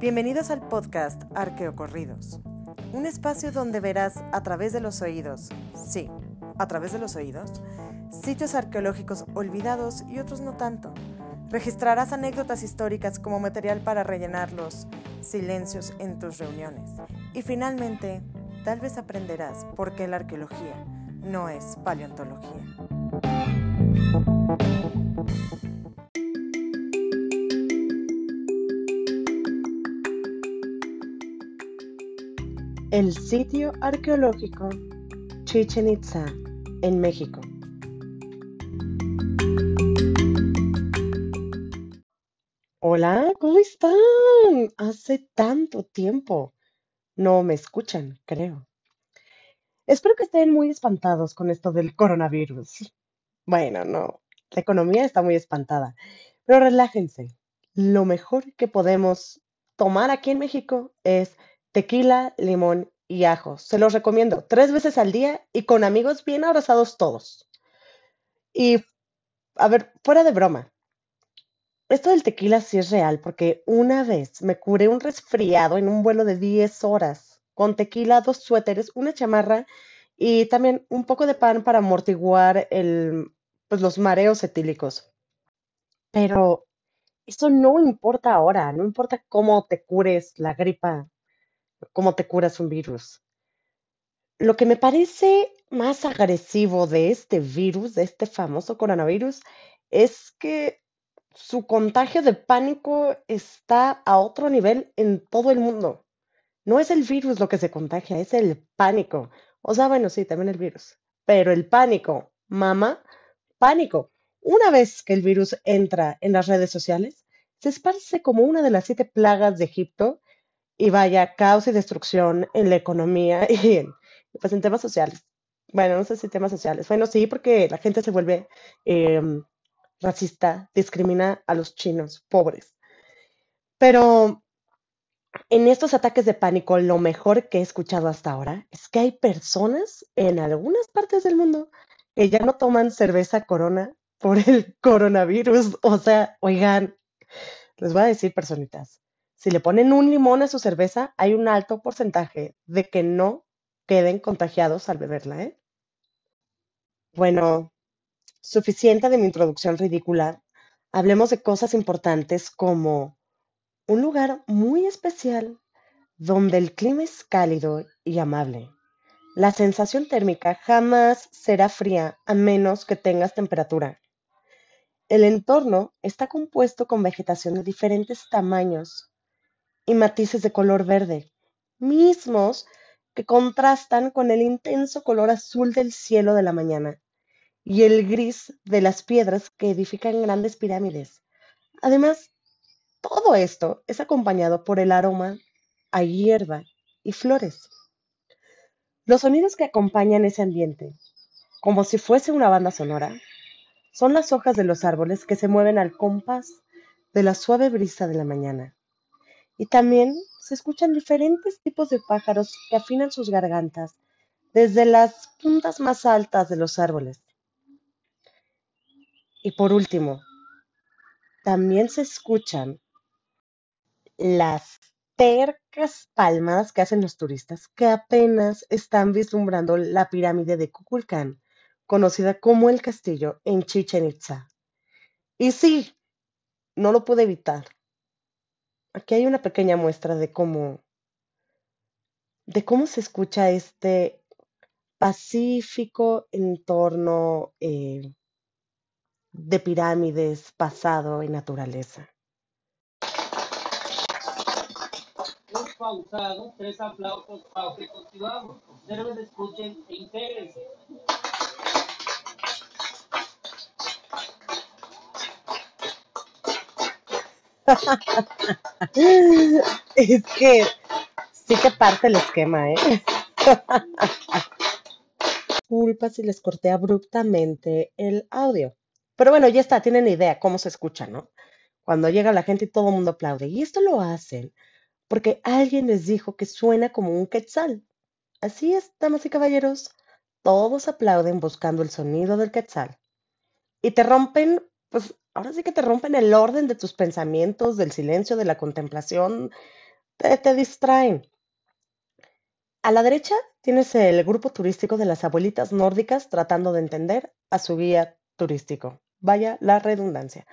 Bienvenidos al podcast Arqueocorridos, un espacio donde verás a través de los oídos, sí, a través de los oídos, sitios arqueológicos olvidados y otros no tanto. Registrarás anécdotas históricas como material para rellenar los silencios en tus reuniones. Y finalmente, tal vez aprenderás por qué la arqueología no es paleontología. El sitio arqueológico Chichen Itza en México. Hola, ¿cómo están? Hace tanto tiempo. No me escuchan, creo. Espero que estén muy espantados con esto del coronavirus. Bueno, no, la economía está muy espantada, pero relájense. Lo mejor que podemos tomar aquí en México es tequila, limón y ajo. Se los recomiendo tres veces al día y con amigos bien abrazados todos. Y, a ver, fuera de broma. Esto del tequila sí es real porque una vez me curé un resfriado en un vuelo de 10 horas con tequila, dos suéteres, una chamarra y también un poco de pan para amortiguar pues, los mareos etílicos. Pero eso no importa ahora, no importa cómo te cures la gripa, cómo te curas un virus. Lo que me parece más agresivo de este virus, de este famoso coronavirus, es que su contagio de pánico está a otro nivel en todo el mundo. No es el virus lo que se contagia, es el pánico. O sea, bueno, sí, también el virus. Pero el pánico, mamá, pánico. Una vez que el virus entra en las redes sociales, se esparce como una de las siete plagas de Egipto y vaya caos y destrucción en la economía y en, pues en temas sociales. Bueno, no sé si temas sociales. Bueno, sí, porque la gente se vuelve em, racista, discrimina a los chinos pobres. Pero en estos ataques de pánico, lo mejor que he escuchado hasta ahora es que hay personas en algunas partes del mundo que ya no toman cerveza corona por el coronavirus. O sea, oigan, les voy a decir, personitas, si le ponen un limón a su cerveza, hay un alto porcentaje de que no queden contagiados al beberla, ¿eh? Bueno, suficiente de mi introducción ridícula. Hablemos de cosas importantes como un lugar muy especial donde el clima es cálido y amable. La sensación térmica jamás será fría a menos que tengas temperatura. El entorno está compuesto con vegetación de diferentes tamaños y matices de color verde, mismos que contrastan con el intenso color azul del cielo de la mañana y el gris de las piedras que edifican grandes pirámides. Además, todo esto es acompañado por el aroma a hierba y flores. Los sonidos que acompañan ese ambiente, como si fuese una banda sonora, son las hojas de los árboles que se mueven al compás de la suave brisa de la mañana. Y también se escuchan diferentes tipos de pájaros que afinan sus gargantas desde las puntas más altas de los árboles. Y por último, también se escuchan las tercas palmadas que hacen los turistas que apenas están vislumbrando la pirámide de Kukulcán, conocida como el castillo en Chichen Itza. Y sí, no lo pude evitar. Aquí hay una pequeña muestra de cómo, de cómo se escucha este pacífico entorno eh, de pirámides basado en naturaleza. Los pausados, tres aplausos para que continuamos. Observen, escuchen e intégrense. Es que sí que parte el esquema, ¿eh? Disculpa si les corté abruptamente el audio. Pero bueno, ya está, tienen idea cómo se escucha, ¿no? Cuando llega la gente y todo el mundo aplaude. Y esto lo hacen porque alguien les dijo que suena como un quetzal. Así es, damas y caballeros, todos aplauden buscando el sonido del quetzal. Y te rompen, pues ahora sí que te rompen el orden de tus pensamientos, del silencio, de la contemplación, te, te distraen. A la derecha tienes el grupo turístico de las abuelitas nórdicas tratando de entender a su guía turístico. Vaya la redundancia.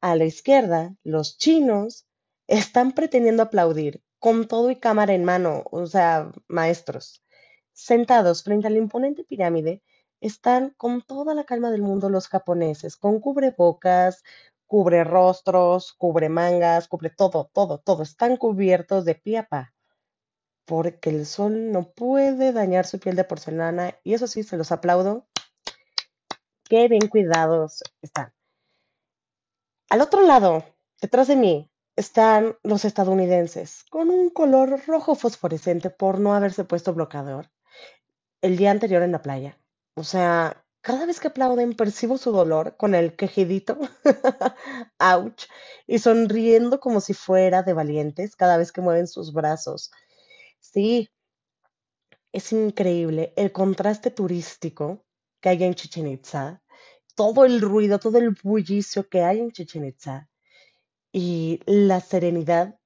A la izquierda, los chinos están pretendiendo aplaudir con todo y cámara en mano, o sea, maestros. Sentados frente a la imponente pirámide, están con toda la calma del mundo los japoneses, con cubrebocas, cubre rostros, cubre mangas, cubre todo, todo, todo. Están cubiertos de pie a pa, porque el sol no puede dañar su piel de porcelana, y eso sí, se los aplaudo. Qué bien cuidados están. Al otro lado, detrás de mí, están los estadounidenses, con un color rojo fosforescente por no haberse puesto bloqueador el día anterior en la playa. O sea, cada vez que aplauden percibo su dolor con el quejidito, ouch, y sonriendo como si fuera de valientes cada vez que mueven sus brazos. Sí, es increíble el contraste turístico que hay en Chichen Itza, todo el ruido, todo el bullicio que hay en Chichen Itza y la serenidad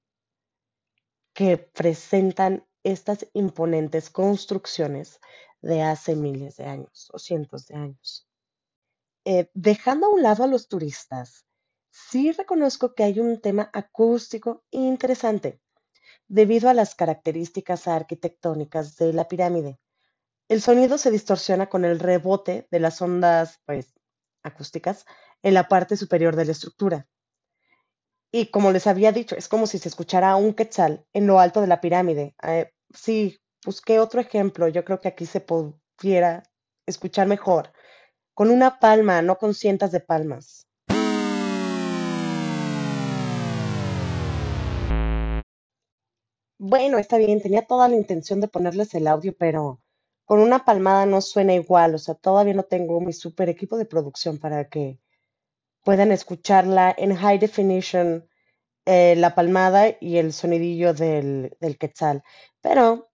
que presentan estas imponentes construcciones de hace miles de años o cientos de años. Eh, dejando a un lado a los turistas, sí reconozco que hay un tema acústico interesante debido a las características arquitectónicas de la pirámide. El sonido se distorsiona con el rebote de las ondas pues, acústicas en la parte superior de la estructura. Y como les había dicho, es como si se escuchara un quetzal en lo alto de la pirámide. Eh, sí, busqué otro ejemplo. Yo creo que aquí se pudiera escuchar mejor. Con una palma, no con cientos de palmas. Bueno, está bien, tenía toda la intención de ponerles el audio, pero con una palmada no suena igual. O sea, todavía no tengo mi super equipo de producción para que puedan escucharla en high definition, eh, la palmada y el sonidillo del, del quetzal. Pero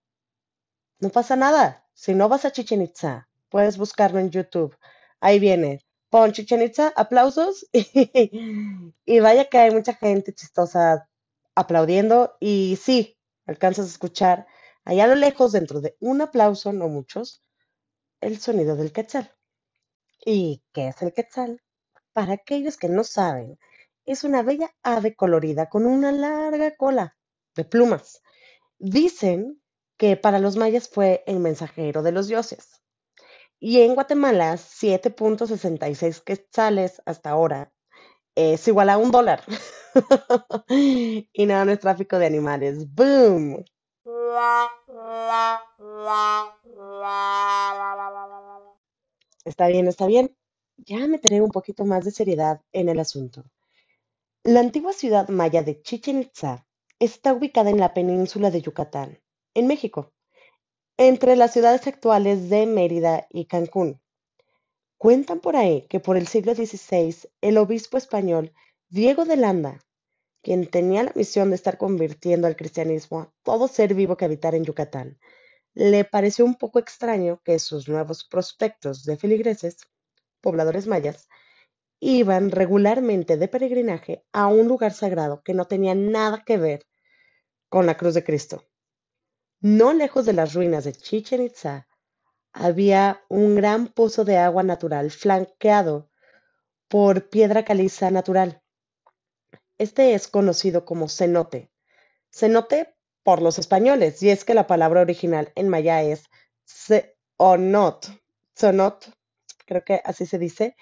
no pasa nada. Si no vas a Chichen Itza, puedes buscarlo en YouTube. Ahí viene. Pon Chichen Itza, aplausos. y vaya que hay mucha gente chistosa aplaudiendo. Y sí, alcanzas a escuchar allá a lo lejos, dentro de un aplauso, no muchos, el sonido del quetzal. ¿Y qué es el quetzal? Para aquellos que no saben, es una bella ave colorida con una larga cola de plumas. Dicen que para los mayas fue el mensajero de los dioses. Y en Guatemala, 7.66 quetzales hasta ahora es igual a un dólar. y nada, no es tráfico de animales. ¡Boom! Está bien, está bien ya meteré un poquito más de seriedad en el asunto. La antigua ciudad maya de Chichen Itza está ubicada en la península de Yucatán, en México, entre las ciudades actuales de Mérida y Cancún. Cuentan por ahí que por el siglo XVI el obispo español Diego de Landa, quien tenía la misión de estar convirtiendo al cristianismo a todo ser vivo que habitara en Yucatán, le pareció un poco extraño que sus nuevos prospectos de feligreses pobladores mayas, iban regularmente de peregrinaje a un lugar sagrado que no tenía nada que ver con la cruz de Cristo. No lejos de las ruinas de Chichen Itza había un gran pozo de agua natural flanqueado por piedra caliza natural. Este es conocido como cenote. Cenote por los españoles, y es que la palabra original en maya es not, Sonot creo que así se dice.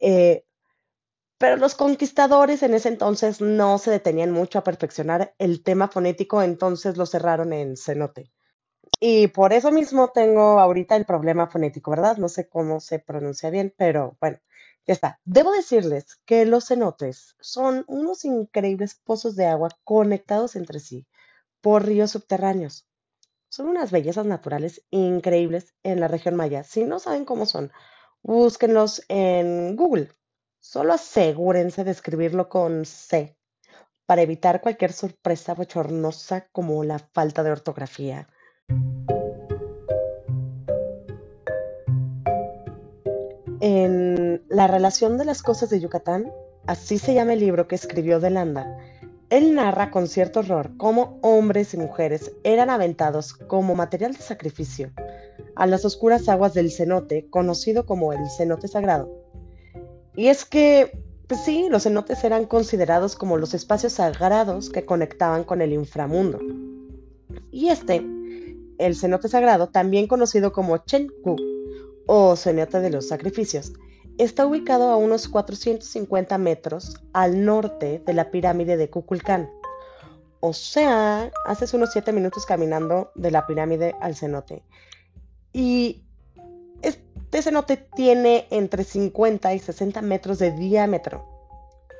Eh, pero los conquistadores en ese entonces no se detenían mucho a perfeccionar el tema fonético, entonces lo cerraron en cenote. Y por eso mismo tengo ahorita el problema fonético, ¿verdad? No sé cómo se pronuncia bien, pero bueno, ya está. Debo decirles que los cenotes son unos increíbles pozos de agua conectados entre sí por ríos subterráneos. Son unas bellezas naturales increíbles en la región maya. Si no saben cómo son, Búsquenlos en Google. Solo asegúrense de escribirlo con C para evitar cualquier sorpresa bochornosa como la falta de ortografía. En La relación de las cosas de Yucatán, así se llama el libro que escribió Delanda, Él narra con cierto horror cómo hombres y mujeres eran aventados como material de sacrificio a las oscuras aguas del cenote, conocido como el cenote sagrado. Y es que, pues sí, los cenotes eran considerados como los espacios sagrados que conectaban con el inframundo. Y este, el cenote sagrado, también conocido como Chenku o cenote de los sacrificios, está ubicado a unos 450 metros al norte de la pirámide de Kukulcán. O sea, haces unos 7 minutos caminando de la pirámide al cenote. Y este cenote tiene entre 50 y 60 metros de diámetro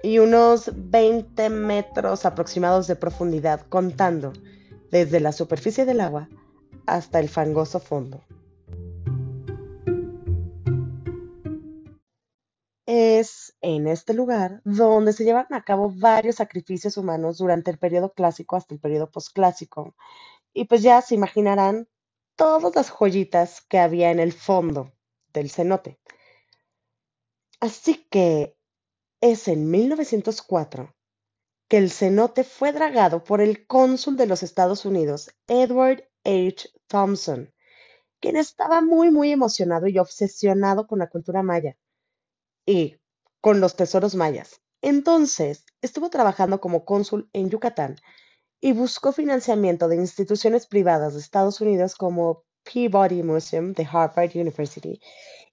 y unos 20 metros aproximados de profundidad, contando desde la superficie del agua hasta el fangoso fondo. Es en este lugar donde se llevaron a cabo varios sacrificios humanos durante el periodo clásico hasta el periodo posclásico. Y pues ya se imaginarán todas las joyitas que había en el fondo del cenote. Así que es en 1904 que el cenote fue dragado por el cónsul de los Estados Unidos, Edward H. Thompson, quien estaba muy, muy emocionado y obsesionado con la cultura maya y con los tesoros mayas. Entonces, estuvo trabajando como cónsul en Yucatán y buscó financiamiento de instituciones privadas de Estados Unidos como Peabody Museum de Harvard University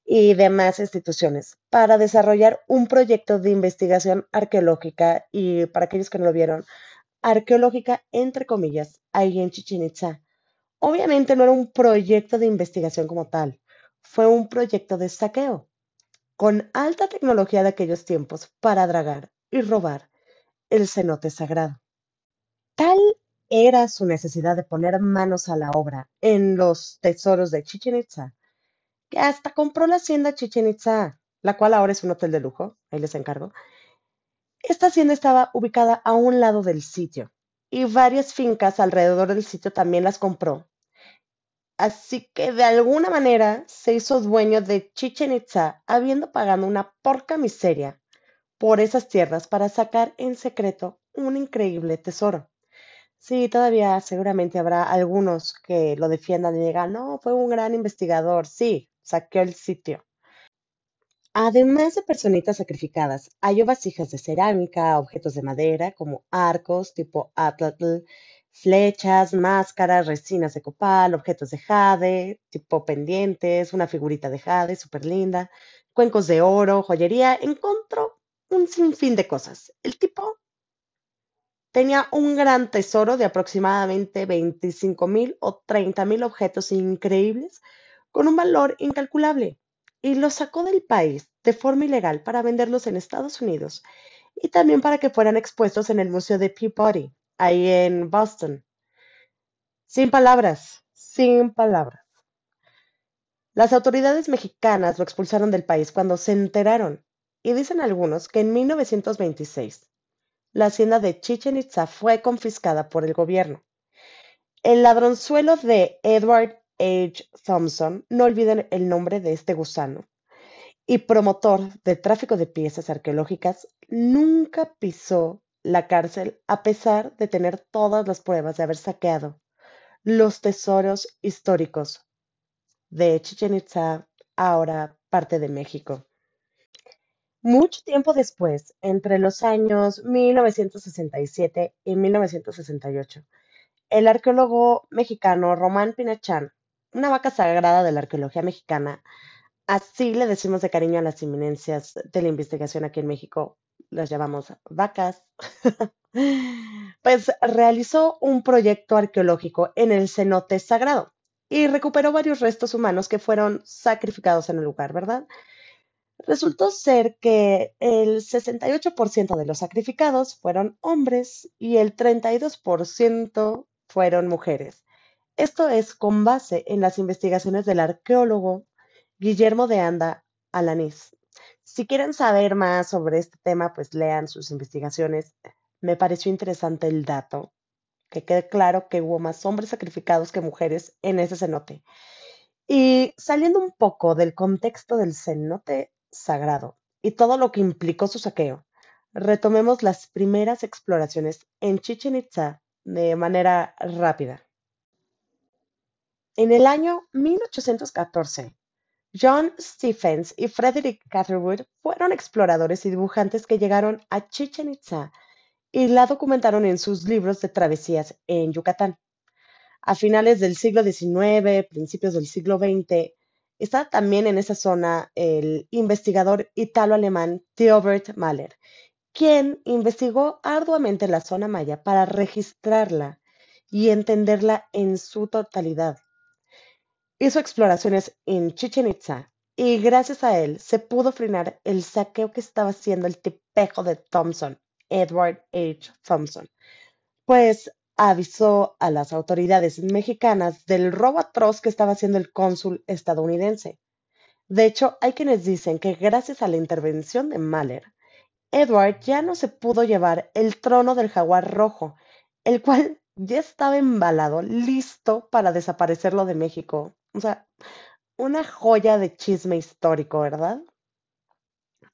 y demás instituciones para desarrollar un proyecto de investigación arqueológica y para aquellos que no lo vieron, arqueológica entre comillas, ahí en Chichen Itza. Obviamente no era un proyecto de investigación como tal, fue un proyecto de saqueo con alta tecnología de aquellos tiempos para dragar y robar el cenote sagrado. Tal era su necesidad de poner manos a la obra en los tesoros de Chichen Itza, que hasta compró la hacienda Chichen Itza, la cual ahora es un hotel de lujo, ahí les encargo. Esta hacienda estaba ubicada a un lado del sitio y varias fincas alrededor del sitio también las compró. Así que de alguna manera se hizo dueño de Chichen Itza, habiendo pagado una porca miseria por esas tierras para sacar en secreto un increíble tesoro. Sí, todavía seguramente habrá algunos que lo defiendan y digan, no, fue un gran investigador, sí, saqueó el sitio. Además de personitas sacrificadas, hay vasijas de cerámica, objetos de madera como arcos tipo atlatl, flechas, máscaras, resinas de copal, objetos de jade, tipo pendientes, una figurita de jade súper linda, cuencos de oro, joyería. Encontró un sinfín de cosas. El tipo Tenía un gran tesoro de aproximadamente 25 mil o 30 mil objetos increíbles con un valor incalculable y los sacó del país de forma ilegal para venderlos en Estados Unidos y también para que fueran expuestos en el Museo de Peabody, ahí en Boston. Sin palabras, sin palabras. Las autoridades mexicanas lo expulsaron del país cuando se enteraron y dicen algunos que en 1926 la hacienda de Chichen Itza fue confiscada por el gobierno. El ladronzuelo de Edward H. Thompson, no olviden el nombre de este gusano, y promotor de tráfico de piezas arqueológicas, nunca pisó la cárcel a pesar de tener todas las pruebas de haber saqueado los tesoros históricos de Chichen Itza, ahora parte de México. Mucho tiempo después, entre los años 1967 y 1968, el arqueólogo mexicano Román Pinachán, una vaca sagrada de la arqueología mexicana, así le decimos de cariño a las eminencias de la investigación aquí en México, las llamamos vacas, pues realizó un proyecto arqueológico en el cenote sagrado y recuperó varios restos humanos que fueron sacrificados en el lugar, ¿verdad? Resultó ser que el 68% de los sacrificados fueron hombres y el 32% fueron mujeres. Esto es con base en las investigaciones del arqueólogo Guillermo de Anda Alanís. Si quieren saber más sobre este tema, pues lean sus investigaciones. Me pareció interesante el dato, que quede claro que hubo más hombres sacrificados que mujeres en ese cenote. Y saliendo un poco del contexto del cenote, sagrado y todo lo que implicó su saqueo. retomemos las primeras exploraciones en Chichen Itza de manera rápida. En el año 1814, John Stephens y Frederick Catherwood fueron exploradores y dibujantes que llegaron a Chichen Itza y la documentaron en sus libros de travesías en Yucatán. A finales del siglo XIX, principios del siglo XX, está también en esa zona el investigador italo-alemán Theobert Mahler, quien investigó arduamente la zona maya para registrarla y entenderla en su totalidad. Hizo exploraciones en Chichen Itza y gracias a él se pudo frenar el saqueo que estaba haciendo el tipejo de Thompson, Edward H. Thompson, pues avisó a las autoridades mexicanas del robo atroz que estaba haciendo el cónsul estadounidense. De hecho, hay quienes dicen que gracias a la intervención de Mahler, Edward ya no se pudo llevar el trono del jaguar rojo, el cual ya estaba embalado, listo para desaparecerlo de México. O sea, una joya de chisme histórico, ¿verdad?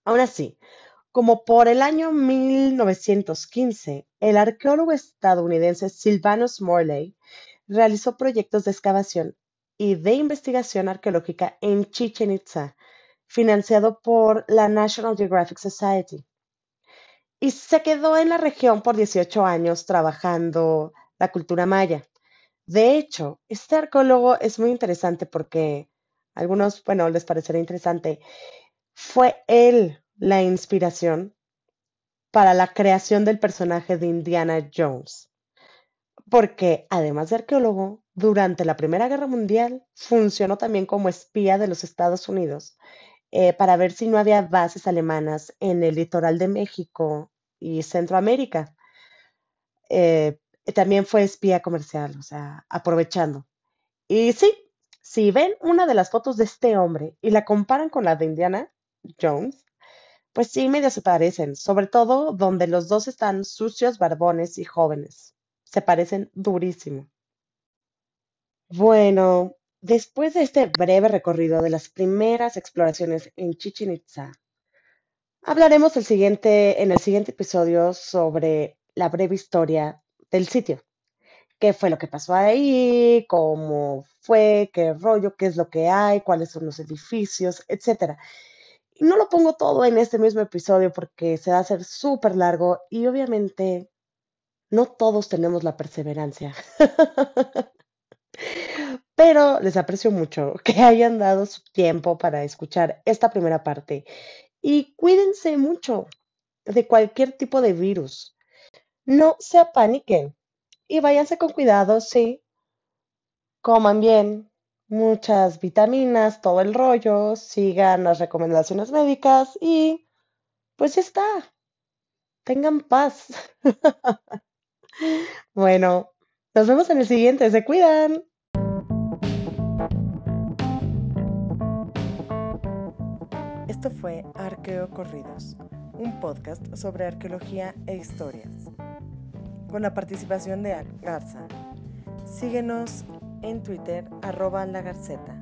Aún así, como por el año 1915, el arqueólogo estadounidense Sylvanus Morley realizó proyectos de excavación y de investigación arqueológica en Chichen Itza, financiado por la National Geographic Society y se quedó en la región por 18 años trabajando la cultura maya. De hecho, este arqueólogo es muy interesante porque a algunos, bueno, les parecerá interesante. Fue él la inspiración para la creación del personaje de Indiana Jones. Porque además de arqueólogo, durante la Primera Guerra Mundial funcionó también como espía de los Estados Unidos eh, para ver si no había bases alemanas en el litoral de México y Centroamérica. Eh, también fue espía comercial, o sea, aprovechando. Y sí, si ven una de las fotos de este hombre y la comparan con la de Indiana Jones, pues sí, medio se parecen, sobre todo donde los dos están sucios, barbones y jóvenes. Se parecen durísimo. Bueno, Después de este breve recorrido de las primeras exploraciones en Chichen Itza, hablaremos el siguiente, en el siguiente episodio sobre la breve historia del sitio. ¿Qué fue lo que pasó ahí? ¿Cómo fue? ¿Qué rollo? ¿Qué es lo que hay? ¿Cuáles son los edificios? Etcétera. No lo pongo todo en este mismo episodio porque se va a hacer súper largo y obviamente no todos tenemos la perseverancia. pero les aprecio mucho que hayan dado su tiempo para escuchar esta primera parte. Y cuídense mucho de cualquier tipo de virus. No se apaniquen y váyanse con cuidado, sí. Coman bien, muchas vitaminas, todo el rollo, sigan las recomendaciones médicas y pues ya está. Tengan paz. bueno, nos vemos en el siguiente. Se cuidan. Esto fue Arqueo Corridos, un podcast sobre arqueología e historias, con la participación de Garza. Síguenos en Twitter arroba la garceta.